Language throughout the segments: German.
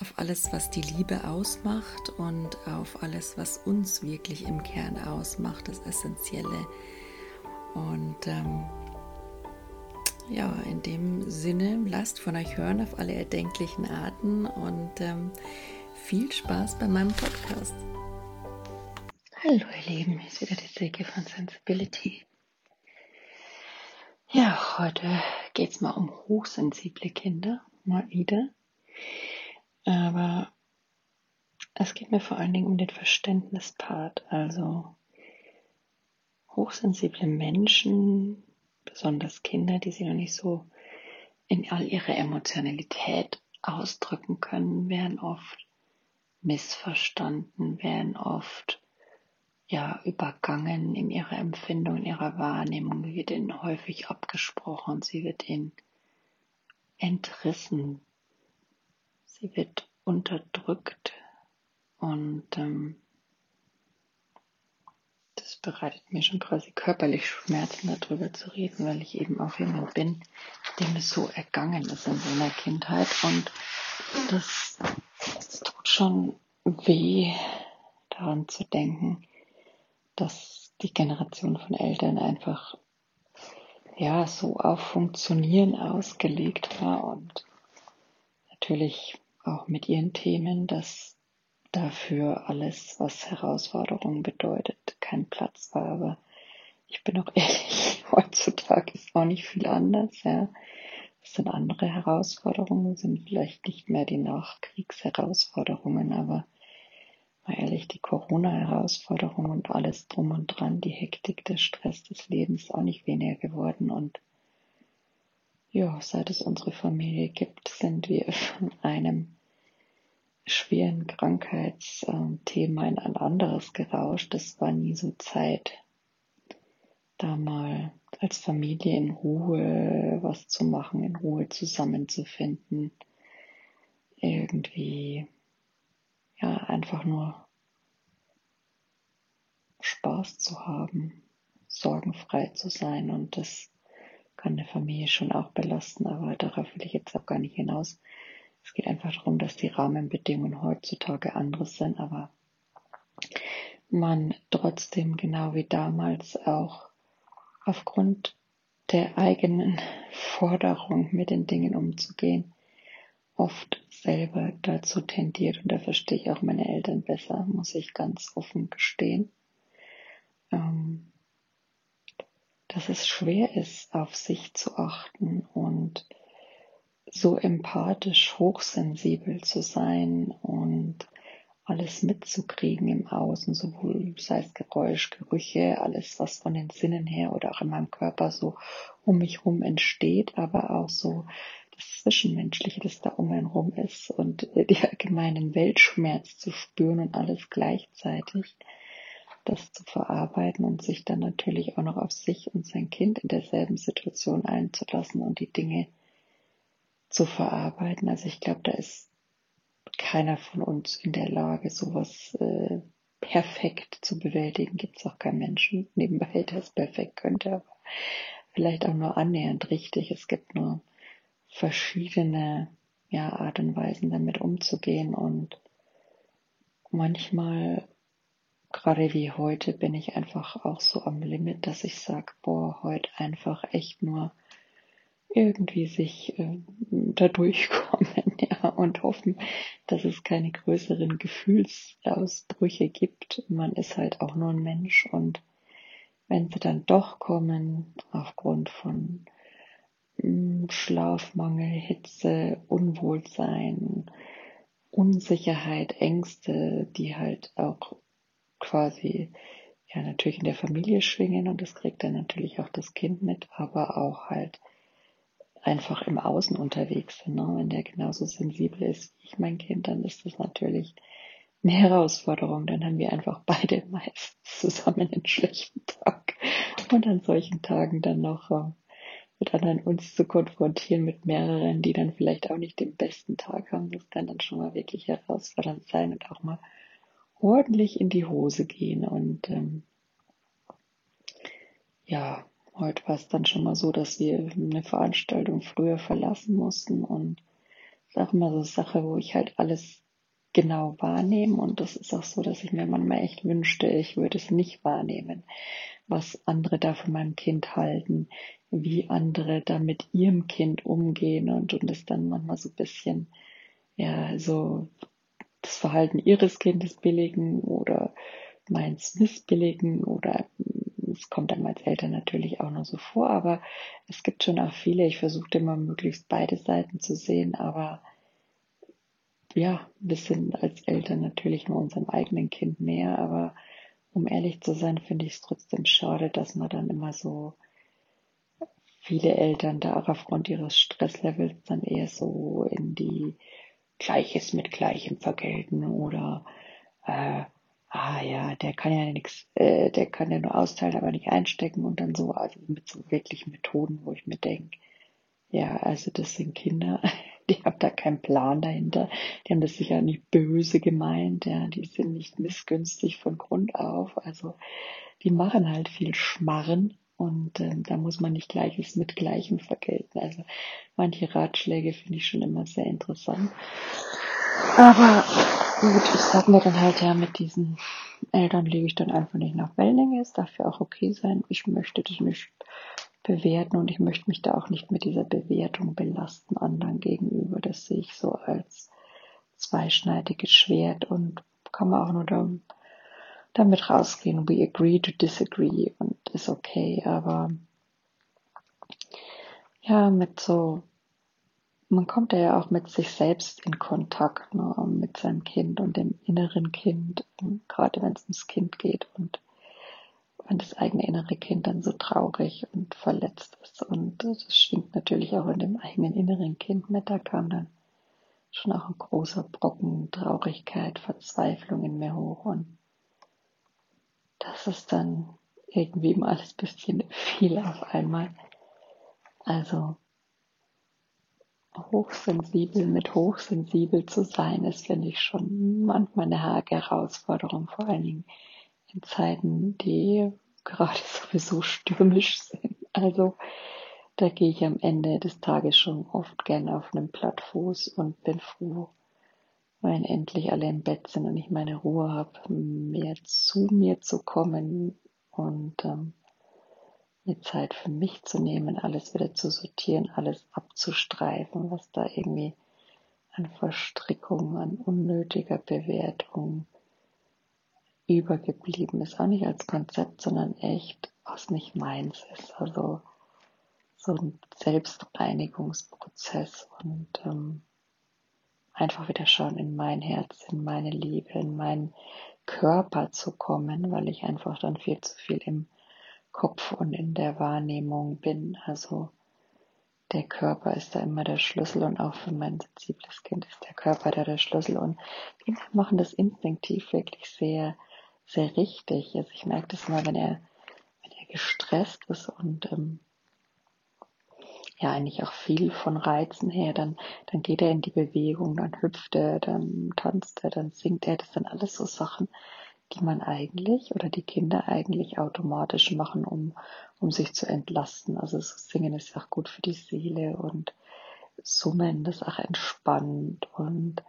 auf alles, was die Liebe ausmacht und auf alles, was uns wirklich im Kern ausmacht, das Essentielle. Und ähm, ja, in dem Sinne, lasst von euch hören auf alle erdenklichen Arten und ähm, viel Spaß bei meinem Podcast. Hallo ihr Lieben, hier ist wieder die Silke von Sensibility. Ja, heute geht es mal um hochsensible Kinder, mal wieder. Aber es geht mir vor allen Dingen um den Verständnispart. Also hochsensible Menschen, besonders Kinder, die sich noch nicht so in all ihrer Emotionalität ausdrücken können, werden oft missverstanden, werden oft ja übergangen in ihrer Empfindung, in ihrer Wahrnehmung, wird ihnen häufig abgesprochen, sie wird ihnen entrissen, sie wird unterdrückt und ähm, das bereitet mir schon quasi körperlich Schmerzen darüber zu reden, weil ich eben auch jemand bin, dem es so ergangen ist in seiner Kindheit. Und das, das tut schon weh daran zu denken, dass die Generation von Eltern einfach ja so auf Funktionieren ausgelegt war und natürlich auch mit ihren Themen, dass dafür alles, was Herausforderungen bedeutet, kein Platz war. Aber ich bin auch ehrlich, heutzutage ist auch nicht viel anders, ja. Es sind andere Herausforderungen, sind vielleicht nicht mehr die Nachkriegsherausforderungen, aber mal ehrlich, die Corona-Herausforderungen und alles drum und dran, die Hektik, der Stress des Lebens ist auch nicht weniger geworden und ja, seit es unsere Familie gibt, sind wir von einem schweren Krankheitsthema in ein anderes gerauscht. Es war nie so Zeit, da mal als Familie in Ruhe was zu machen, in Ruhe zusammenzufinden. Irgendwie, ja, einfach nur Spaß zu haben, sorgenfrei zu sein und das kann eine Familie schon auch belasten, aber darauf will ich jetzt auch gar nicht hinaus. Es geht einfach darum, dass die Rahmenbedingungen heutzutage andere sind, aber man trotzdem genau wie damals auch aufgrund der eigenen Forderung mit den Dingen umzugehen, oft selber dazu tendiert, und da verstehe ich auch meine Eltern besser, muss ich ganz offen gestehen, ähm, dass es schwer ist, auf sich zu achten und so empathisch, hochsensibel zu sein und alles mitzukriegen im Außen, sowohl sei es Geräusch, Gerüche, alles, was von den Sinnen her oder auch in meinem Körper so um mich rum entsteht, aber auch so das Zwischenmenschliche, das da um einen rum ist und die allgemeinen Weltschmerz zu spüren und alles gleichzeitig, das zu verarbeiten und sich dann natürlich auch noch auf sich und sein Kind in derselben Situation einzulassen und die Dinge zu verarbeiten. Also ich glaube, da ist keiner von uns in der Lage, sowas äh, perfekt zu bewältigen. Gibt es auch keinen Menschen nebenbei, der es perfekt könnte, aber vielleicht auch nur annähernd richtig. Es gibt nur verschiedene ja, Art und Weisen, damit umzugehen und manchmal, gerade wie heute, bin ich einfach auch so am Limit, dass ich sage, boah, heute einfach echt nur irgendwie sich äh, da durchkommen ja, und hoffen, dass es keine größeren Gefühlsausbrüche gibt. Man ist halt auch nur ein Mensch und wenn sie dann doch kommen, aufgrund von mm, Schlafmangel, Hitze, Unwohlsein, Unsicherheit, Ängste, die halt auch quasi ja natürlich in der Familie schwingen und das kriegt dann natürlich auch das Kind mit, aber auch halt einfach im Außen unterwegs sind. Ne? Wenn der genauso sensibel ist wie ich mein Kind, dann ist das natürlich eine Herausforderung. Dann haben wir einfach beide meist zusammen einen schlechten Tag. Und an solchen Tagen dann noch äh, mit anderen uns zu konfrontieren, mit mehreren, die dann vielleicht auch nicht den besten Tag haben, das kann dann schon mal wirklich herausfordernd sein und auch mal ordentlich in die Hose gehen. Und ähm, ja, Heute war es dann schon mal so, dass wir eine Veranstaltung früher verlassen mussten. Und das ist auch immer so eine Sache, wo ich halt alles genau wahrnehme und das ist auch so, dass ich mir manchmal echt wünschte, ich würde es nicht wahrnehmen, was andere da von meinem Kind halten, wie andere da mit ihrem Kind umgehen. Und, und es dann manchmal so ein bisschen, ja, so das Verhalten ihres Kindes billigen oder meins missbilligen oder es kommt einem als Eltern natürlich auch nur so vor, aber es gibt schon auch viele. Ich versuche immer möglichst beide Seiten zu sehen, aber ja, wir sind als Eltern natürlich nur unserem eigenen Kind näher, aber um ehrlich zu sein, finde ich es trotzdem schade, dass man dann immer so viele Eltern da auch aufgrund ihres Stresslevels dann eher so in die Gleiches mit Gleichem vergelten oder äh, ah ja, der kann ja nichts, äh, der kann ja nur austeilen, aber nicht einstecken und dann so, also mit so wirklich Methoden, wo ich mir denke, ja, also das sind Kinder, die haben da keinen Plan dahinter, die haben das sicher nicht böse gemeint, ja, die sind nicht missgünstig von Grund auf, also die machen halt viel Schmarren und ähm, da muss man nicht Gleiches mit Gleichem vergelten. Also manche Ratschläge finde ich schon immer sehr interessant. Aber gut, ich sag mir dann halt, ja, mit diesen Eltern lege ich dann einfach nicht nach Wellinge. Es darf ja auch okay sein. Ich möchte das nicht bewerten und ich möchte mich da auch nicht mit dieser Bewertung belasten anderen gegenüber. Das sehe ich so als zweischneidiges Schwert und kann man auch nur da, damit rausgehen. We agree to disagree und ist okay, aber ja, mit so man kommt ja auch mit sich selbst in Kontakt, ne, mit seinem Kind und dem inneren Kind, gerade wenn es ums Kind geht und wenn das eigene innere Kind dann so traurig und verletzt ist. Und das schwingt natürlich auch in dem eigenen inneren Kind mit. Da kam dann schon auch ein großer Brocken Traurigkeit, Verzweiflung in mir hoch. Und das ist dann irgendwie mal alles bisschen viel auf einmal. Also hochsensibel mit hochsensibel zu sein, ist, finde ich, schon manchmal eine Herausforderung, vor allen Dingen in Zeiten, die gerade sowieso stürmisch sind. Also da gehe ich am Ende des Tages schon oft gerne auf einem Plattfuß und bin froh, wenn endlich alle im Bett sind und ich meine Ruhe habe, mehr zu mir zu kommen und ähm, mir Zeit für mich zu nehmen, alles wieder zu sortieren, alles abzustreifen, was da irgendwie an Verstrickung, an unnötiger Bewertung übergeblieben ist. Auch nicht als Konzept, sondern echt, was nicht meins ist. Also so ein Selbstreinigungsprozess und ähm, einfach wieder schauen in mein Herz, in meine Liebe, in meinen Körper zu kommen, weil ich einfach dann viel zu viel im Kopf und in der Wahrnehmung bin. Also der Körper ist da immer der Schlüssel und auch für mein sensibles Kind ist der Körper da der Schlüssel und Kinder machen das instinktiv wirklich sehr, sehr richtig. Also ich merke das immer, wenn er, wenn er gestresst ist und ähm, ja eigentlich auch viel von Reizen her, dann, dann geht er in die Bewegung, dann hüpft er, dann tanzt er, dann singt er. Das sind alles so Sachen, die man eigentlich oder die Kinder eigentlich automatisch machen, um, um sich zu entlasten. Also so Singen ist auch gut für die Seele und Summen, das ist auch entspannt und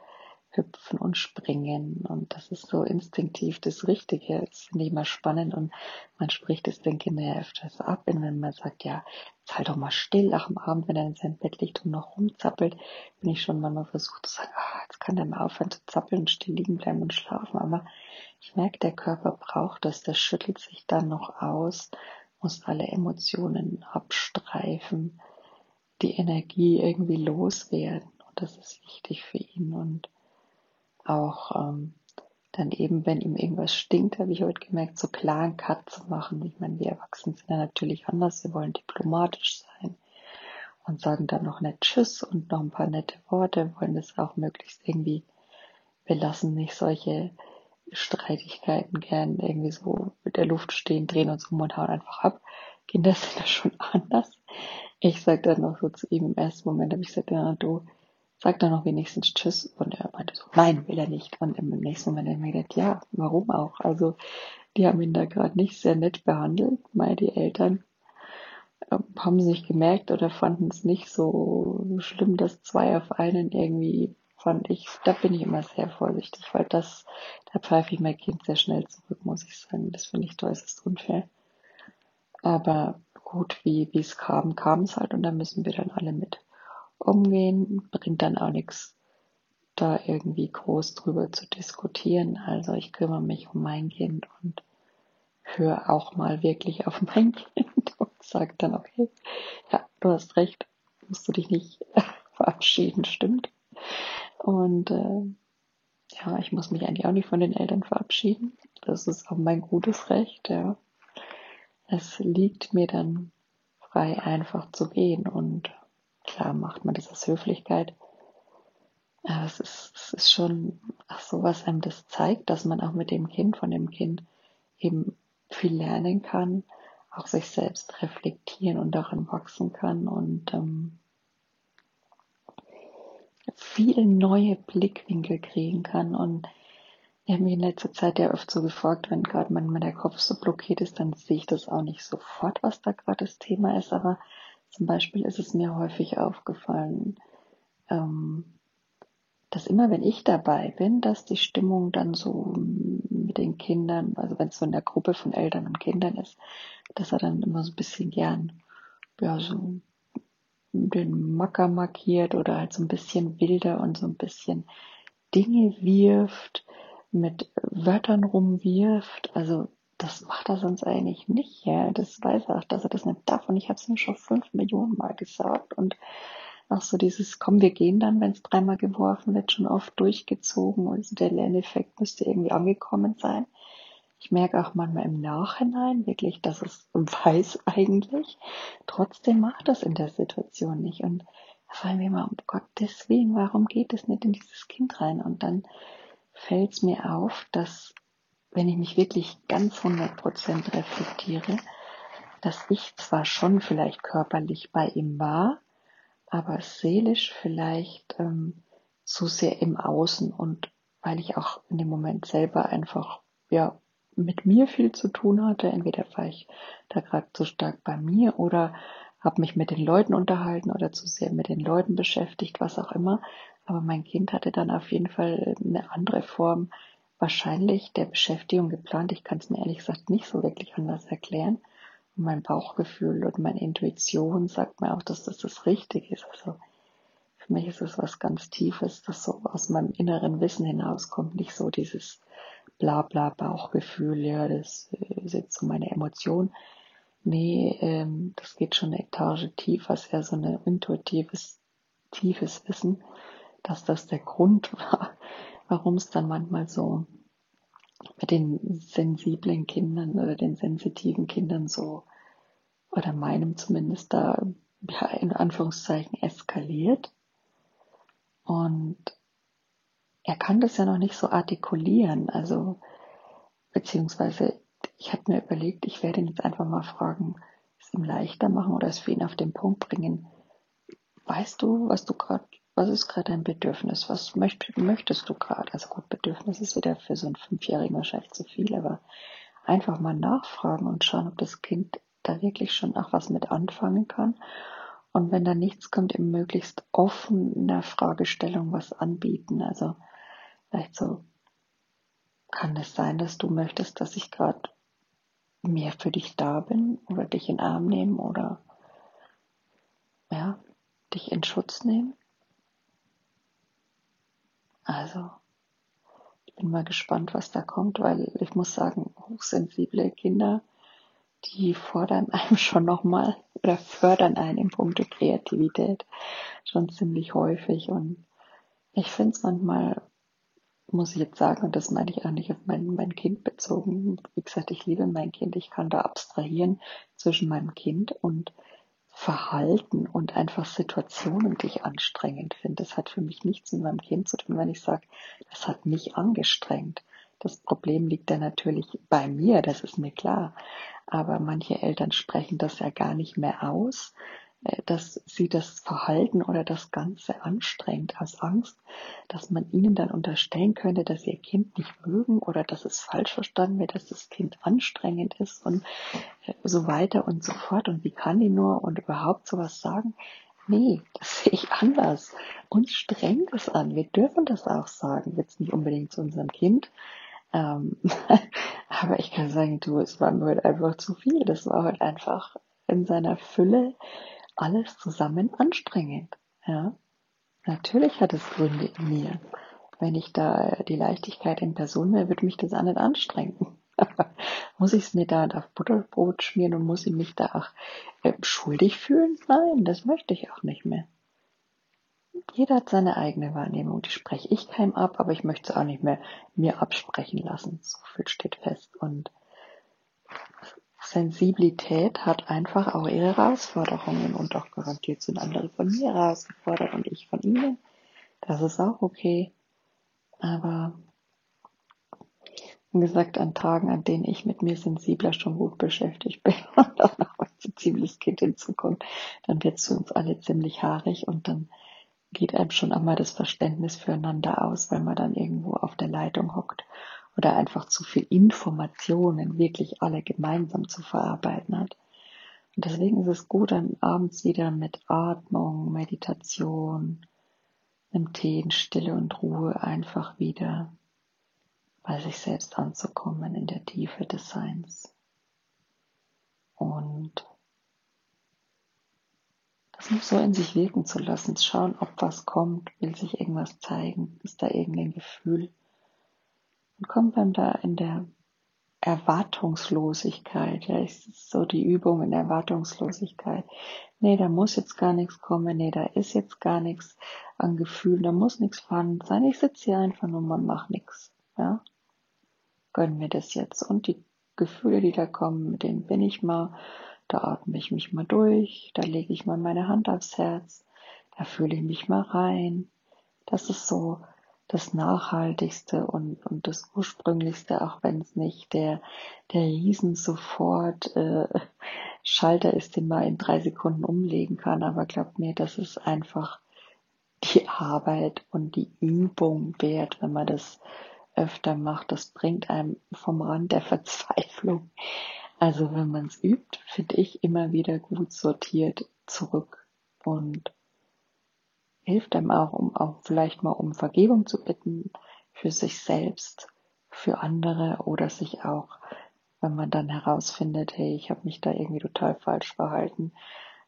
hüpfen und springen. Und das ist so instinktiv das Richtige. Das finde ich immer spannend. Und man spricht es den Kindern ja öfters ab, wenn man sagt, ja, halt doch mal still nach dem Abend, wenn er in seinem Bett liegt und noch rumzappelt, bin ich schon manchmal versucht zu sagen, ah, jetzt kann der mal aufhören zu zappeln und still liegen bleiben und schlafen, aber ich merke, der Körper braucht das, der schüttelt sich dann noch aus, muss alle Emotionen abstreifen, die Energie irgendwie loswerden. Und das ist wichtig für ihn. Und auch ähm, dann eben, wenn ihm irgendwas stinkt, habe ich heute gemerkt, so klar einen Cut zu machen. Ich meine, wir Erwachsenen sind ja natürlich anders, wir wollen diplomatisch sein und sagen dann noch nett Tschüss und noch ein paar nette Worte, wollen das auch möglichst irgendwie, wir lassen nicht solche Streitigkeiten gern irgendwie so mit der Luft stehen, drehen uns um und hauen einfach ab. Kinder sind da schon anders. Ich sag dann noch so zu ihm im ersten Moment, habe ich gesagt, ja, du, sag dann noch wenigstens Tschüss. Und er meinte so, nein, will er nicht. Und im nächsten Moment habe ich mir gedacht, ja, warum auch? Also, die haben ihn da gerade nicht sehr nett behandelt. Meine, die Eltern ähm, haben sich gemerkt oder fanden es nicht so schlimm, dass zwei auf einen irgendwie fand ich, da bin ich immer sehr vorsichtig, weil das, da pfeife ich mein Kind sehr schnell zurück, muss ich sagen. Das finde ich äußerst unfair. Aber gut, wie, wie es kam, kam es halt und da müssen wir dann alle mit umgehen. Bringt dann auch nichts, da irgendwie groß drüber zu diskutieren. Also ich kümmere mich um mein Kind und höre auch mal wirklich auf mein Kind und sage dann, okay, ja, du hast recht, musst du dich nicht verabschieden, stimmt. Und äh, ja, ich muss mich eigentlich auch nicht von den Eltern verabschieden. Das ist auch mein gutes Recht, ja. Es liegt mir dann frei, einfach zu gehen. Und klar macht man das aus Höflichkeit. Aber es ist, es ist schon ach so, was einem das zeigt, dass man auch mit dem Kind, von dem Kind eben viel lernen kann, auch sich selbst reflektieren und darin wachsen kann und ähm, viele neue Blickwinkel kriegen kann. Und ich habe mich in letzter Zeit ja oft so gefragt, wenn gerade manchmal der Kopf so blockiert ist, dann sehe ich das auch nicht sofort, was da gerade das Thema ist. Aber zum Beispiel ist es mir häufig aufgefallen, ähm, dass immer wenn ich dabei bin, dass die Stimmung dann so mit den Kindern, also wenn es so in der Gruppe von Eltern und Kindern ist, dass er dann immer so ein bisschen gern, ja, so den Macker markiert oder halt so ein bisschen wilder und so ein bisschen Dinge wirft, mit Wörtern rumwirft. Also das macht er sonst eigentlich nicht. Ja, das weiß er auch, dass er das nicht darf. Und ich habe es ihm schon fünf Millionen Mal gesagt. Und auch so dieses, komm, wir gehen dann, wenn es dreimal geworfen wird, schon oft durchgezogen. Also der Lerneffekt müsste irgendwie angekommen sein. Ich merke auch manchmal im Nachhinein wirklich, dass es weiß eigentlich. Trotzdem macht das in der Situation nicht. Und da fallen mir immer, um Gottes Willen, warum geht es nicht in dieses Kind rein? Und dann fällt es mir auf, dass wenn ich mich wirklich ganz 100% reflektiere, dass ich zwar schon vielleicht körperlich bei ihm war, aber seelisch vielleicht ähm, zu sehr im Außen und weil ich auch in dem Moment selber einfach ja mit mir viel zu tun hatte. Entweder war ich da gerade zu stark bei mir oder habe mich mit den Leuten unterhalten oder zu sehr mit den Leuten beschäftigt, was auch immer. Aber mein Kind hatte dann auf jeden Fall eine andere Form wahrscheinlich der Beschäftigung geplant. Ich kann es mir ehrlich gesagt nicht so wirklich anders erklären. Und mein Bauchgefühl und meine Intuition sagt mir auch, dass das das Richtige ist. Also für mich ist es was ganz Tiefes, das so aus meinem inneren Wissen hinauskommt, nicht so dieses bla bla Bauchgefühl, ja, das äh, ist jetzt so meine Emotion. Nee, ähm, das geht schon eine Etage tiefer, ist eher so ein intuitives, tiefes Wissen, dass das der Grund war, warum es dann manchmal so mit den sensiblen Kindern oder den sensitiven Kindern so, oder meinem zumindest da, ja, in Anführungszeichen eskaliert. Und er kann das ja noch nicht so artikulieren, also, beziehungsweise ich habe mir überlegt, ich werde ihn jetzt einfach mal fragen, es ihm leichter machen oder es für ihn auf den Punkt bringen. Weißt du, was du gerade was ist gerade dein Bedürfnis? Was möcht, möchtest du gerade? Also gut, Bedürfnis ist wieder für so einen Fünfjährigen wahrscheinlich zu viel, aber einfach mal nachfragen und schauen, ob das Kind da wirklich schon auch was mit anfangen kann. Und wenn da nichts kommt, eben möglichst offen in der Fragestellung was anbieten. Also vielleicht so, kann es sein, dass du möchtest, dass ich gerade mehr für dich da bin oder dich in den Arm nehmen oder ja, dich in Schutz nehmen? Also, ich bin mal gespannt, was da kommt, weil ich muss sagen, hochsensible Kinder, die fordern einem schon nochmal oder fördern einen im Punkt Kreativität schon ziemlich häufig. Und ich finde es manchmal, muss ich jetzt sagen, und das meine ich auch nicht auf mein, mein Kind bezogen. Wie gesagt, ich liebe mein Kind. Ich kann da abstrahieren zwischen meinem Kind und Verhalten und einfach Situationen, die ich anstrengend finde. Das hat für mich nichts mit meinem Kind zu tun, wenn ich sage, das hat mich angestrengt. Das Problem liegt da natürlich bei mir, das ist mir klar. Aber manche Eltern sprechen das ja gar nicht mehr aus, dass sie das Verhalten oder das Ganze anstrengt aus Angst, dass man ihnen dann unterstellen könnte, dass ihr Kind nicht mögen oder dass es falsch verstanden wird, dass das Kind anstrengend ist und äh, so weiter und so fort. Und wie kann die nur und überhaupt sowas sagen? Nee, das sehe ich anders. Uns strengt es an. Wir dürfen das auch sagen. Jetzt nicht unbedingt zu unserem Kind. Ähm, aber ich kann sagen, du, es war mir heute einfach zu viel. Das war heute einfach in seiner Fülle alles zusammen anstrengend. Ja, natürlich hat es Gründe in mir. Wenn ich da die Leichtigkeit in Person wäre, würde mich das auch nicht anstrengen. muss ich es mir da auf Butterbrot schmieren und muss ich mich da auch äh, schuldig fühlen? Nein, das möchte ich auch nicht mehr. Jeder hat seine eigene Wahrnehmung, die spreche ich keinem ab, aber ich möchte es auch nicht mehr mir absprechen lassen. So viel steht fest. Und Sensibilität hat einfach auch ihre Herausforderungen und auch garantiert sind andere von mir herausgefordert und ich von ihnen. Das ist auch okay. Aber wie gesagt, an Tagen, an denen ich mit mir sensibler schon gut beschäftigt bin und auch noch ein sensibles Kind hinzukommt, dann wird es für uns alle ziemlich haarig und dann geht einem schon einmal das Verständnis füreinander aus, wenn man dann irgendwo auf der Leitung hockt oder einfach zu viel Informationen wirklich alle gemeinsam zu verarbeiten hat. Und deswegen ist es gut, dann abends wieder mit Atmung, Meditation, einem Tee in Stille und Ruhe einfach wieder bei sich selbst anzukommen in der Tiefe des Seins. Und das nur so in sich wirken zu lassen, zu schauen, ob was kommt, will sich irgendwas zeigen, ist da irgendein Gefühl, und kommt dann da in der Erwartungslosigkeit. Ja, ist so die Übung in Erwartungslosigkeit. Nee, da muss jetzt gar nichts kommen. Nee, da ist jetzt gar nichts an Gefühlen. Da muss nichts vorhanden sein. Ich sitze hier einfach nur und mache nichts. Ja, gönn mir das jetzt. Und die Gefühle, die da kommen, mit denen bin ich mal. Da atme ich mich mal durch. Da lege ich mal meine Hand aufs Herz. Da fühle ich mich mal rein. Das ist so das Nachhaltigste und, und das Ursprünglichste, auch wenn es nicht der, der Riesen sofort äh, Schalter ist, den man in drei Sekunden umlegen kann. Aber glaubt mir, das ist einfach die Arbeit und die Übung wert, wenn man das öfter macht. Das bringt einem vom Rand der Verzweiflung. Also wenn man es übt, finde ich immer wieder gut sortiert zurück und hilft einem auch, um auch vielleicht mal um Vergebung zu bitten für sich selbst, für andere oder sich auch, wenn man dann herausfindet, hey, ich habe mich da irgendwie total falsch verhalten.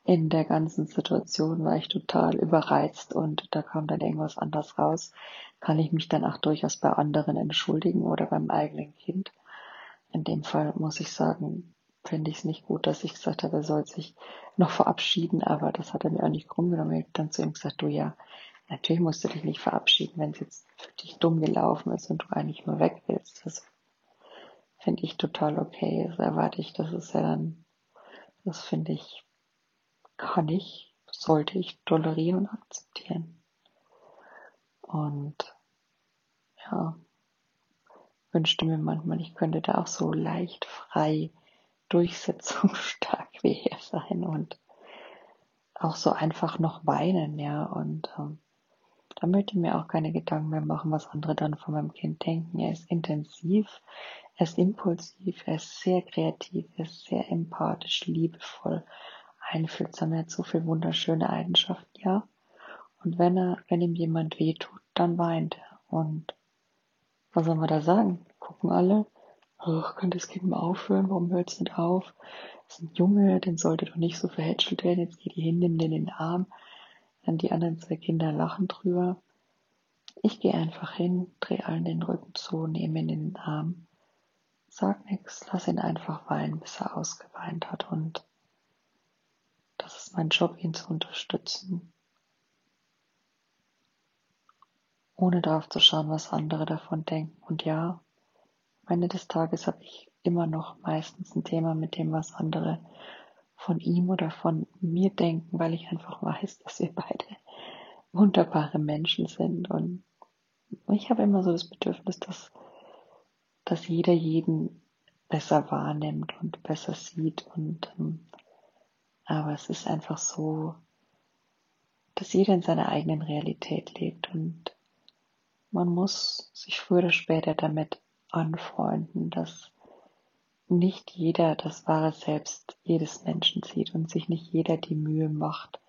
In der ganzen Situation war ich total überreizt und da kam dann irgendwas anders raus. Kann ich mich dann auch durchaus bei anderen entschuldigen oder beim eigenen Kind. In dem Fall muss ich sagen, finde ich es nicht gut, dass ich gesagt habe, er soll sich noch verabschieden, aber das hat er mir auch nicht krumm genommen. Ich habe dann zu ihm gesagt, du ja, Natürlich musst du dich nicht verabschieden, wenn es jetzt für dich dumm gelaufen ist und du eigentlich nur weg willst. Das finde ich total okay. Das erwarte ich, das ist ja dann, das finde ich, kann ich, sollte ich tolerieren und akzeptieren. Und ja, wünschte mir manchmal, ich könnte da auch so leicht frei, durchsetzungsstark wie er sein und auch so einfach noch weinen, ja, und ähm, da möchte ich mir auch keine Gedanken mehr machen, was andere dann von meinem Kind denken. Er ist intensiv, er ist impulsiv, er ist sehr kreativ, er ist sehr empathisch, liebevoll, einfühlsam, er hat so viel wunderschöne Eigenschaften, ja. Und wenn er, wenn ihm jemand wehtut, dann weint er. Und was soll man da sagen? Gucken alle, ach, kann das Kind mal aufhören? Warum hört es nicht auf? Das ist ein Junge, den sollte doch nicht so verhätschelt werden. Jetzt geht die hin, nimm den in den Arm. Dann die anderen zwei Kinder lachen drüber. Ich gehe einfach hin, drehe allen den Rücken zu, nehme ihn in den Arm, sag nichts, lass ihn einfach weinen, bis er ausgeweint hat. Und das ist mein Job, ihn zu unterstützen. ohne darauf zu schauen, was andere davon denken. Und ja, am Ende des Tages habe ich immer noch meistens ein Thema mit dem, was andere von ihm oder von mir denken, weil ich einfach weiß, dass wir beide wunderbare Menschen sind. Und ich habe immer so das Bedürfnis, dass, dass jeder jeden besser wahrnimmt und besser sieht. Und ähm, aber es ist einfach so, dass jeder in seiner eigenen Realität lebt und man muss sich früher oder später damit anfreunden, dass nicht jeder das wahre Selbst jedes Menschen sieht und sich nicht jeder die Mühe macht,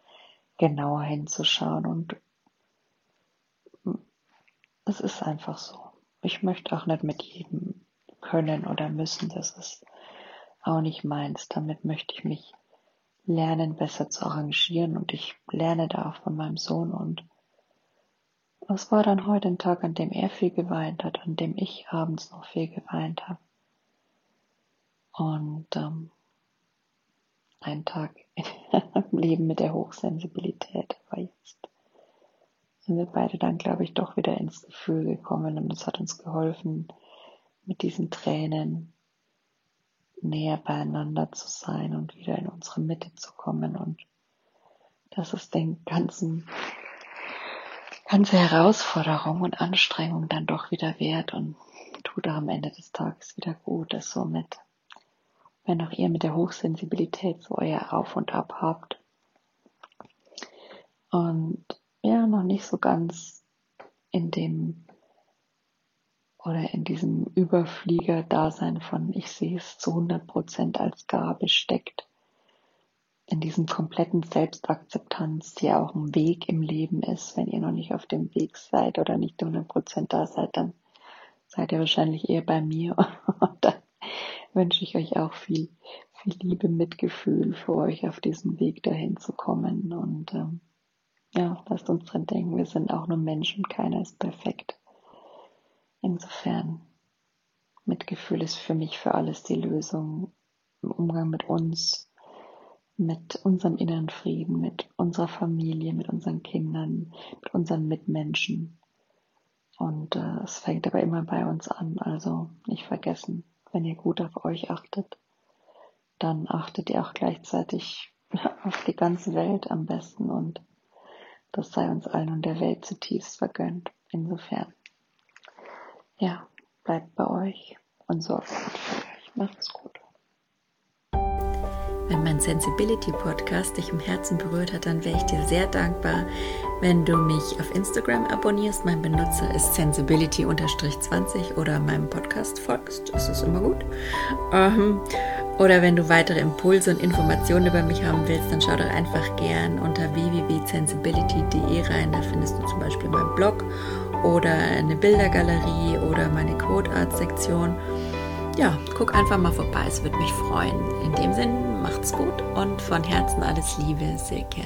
genauer hinzuschauen. Und es ist einfach so. Ich möchte auch nicht mit jedem können oder müssen. Das ist auch nicht meins. Damit möchte ich mich lernen, besser zu arrangieren. Und ich lerne da auch von meinem Sohn und es war dann heute ein Tag, an dem er viel geweint hat, an dem ich abends noch viel geweint habe. Und ähm, ein Tag im Leben mit der Hochsensibilität war jetzt. Sind wir beide dann, glaube ich, doch wieder ins Gefühl gekommen und es hat uns geholfen, mit diesen Tränen näher beieinander zu sein und wieder in unsere Mitte zu kommen und dass es den ganzen ganze Herausforderung und Anstrengung dann doch wieder wert und tut am Ende des Tages wieder gut, dass somit, wenn auch ihr mit der Hochsensibilität so euer Auf und Ab habt. Und ja, noch nicht so ganz in dem oder in diesem Überflieger-Dasein von ich sehe es zu 100 Prozent als Gabe steckt, in diesem kompletten Selbstakzeptanz, die auch ein Weg im Leben ist. Wenn ihr noch nicht auf dem Weg seid oder nicht 100% da seid, dann seid ihr wahrscheinlich eher bei mir. Und dann wünsche ich euch auch viel, viel Liebe, Mitgefühl für euch auf diesem Weg dahin zu kommen. Und ähm, ja, lasst uns dran denken, wir sind auch nur Menschen, keiner ist perfekt. Insofern, Mitgefühl ist für mich für alles die Lösung im Umgang mit uns, mit unserem inneren Frieden, mit unserer Familie, mit unseren Kindern, mit unseren Mitmenschen. Und äh, es fängt aber immer bei uns an. Also nicht vergessen, wenn ihr gut auf euch achtet, dann achtet ihr auch gleichzeitig auf die ganze Welt am besten und das sei uns allen und der Welt zutiefst vergönnt. Insofern, ja, bleibt bei euch und sorgt gut für euch. Macht's gut. Wenn mein Sensibility Podcast dich im Herzen berührt hat, dann wäre ich dir sehr dankbar, wenn du mich auf Instagram abonnierst. Mein Benutzer ist sensibility-20 oder meinem Podcast folgst. Das ist immer gut. Ähm, oder wenn du weitere Impulse und Informationen über mich haben willst, dann schau doch einfach gern unter www.sensibility.de rein. Da findest du zum Beispiel meinen Blog oder eine Bildergalerie oder meine Code Art Sektion ja, guck einfach mal vorbei, es würde mich freuen. In dem Sinn, macht's gut und von Herzen alles Liebe, Silke.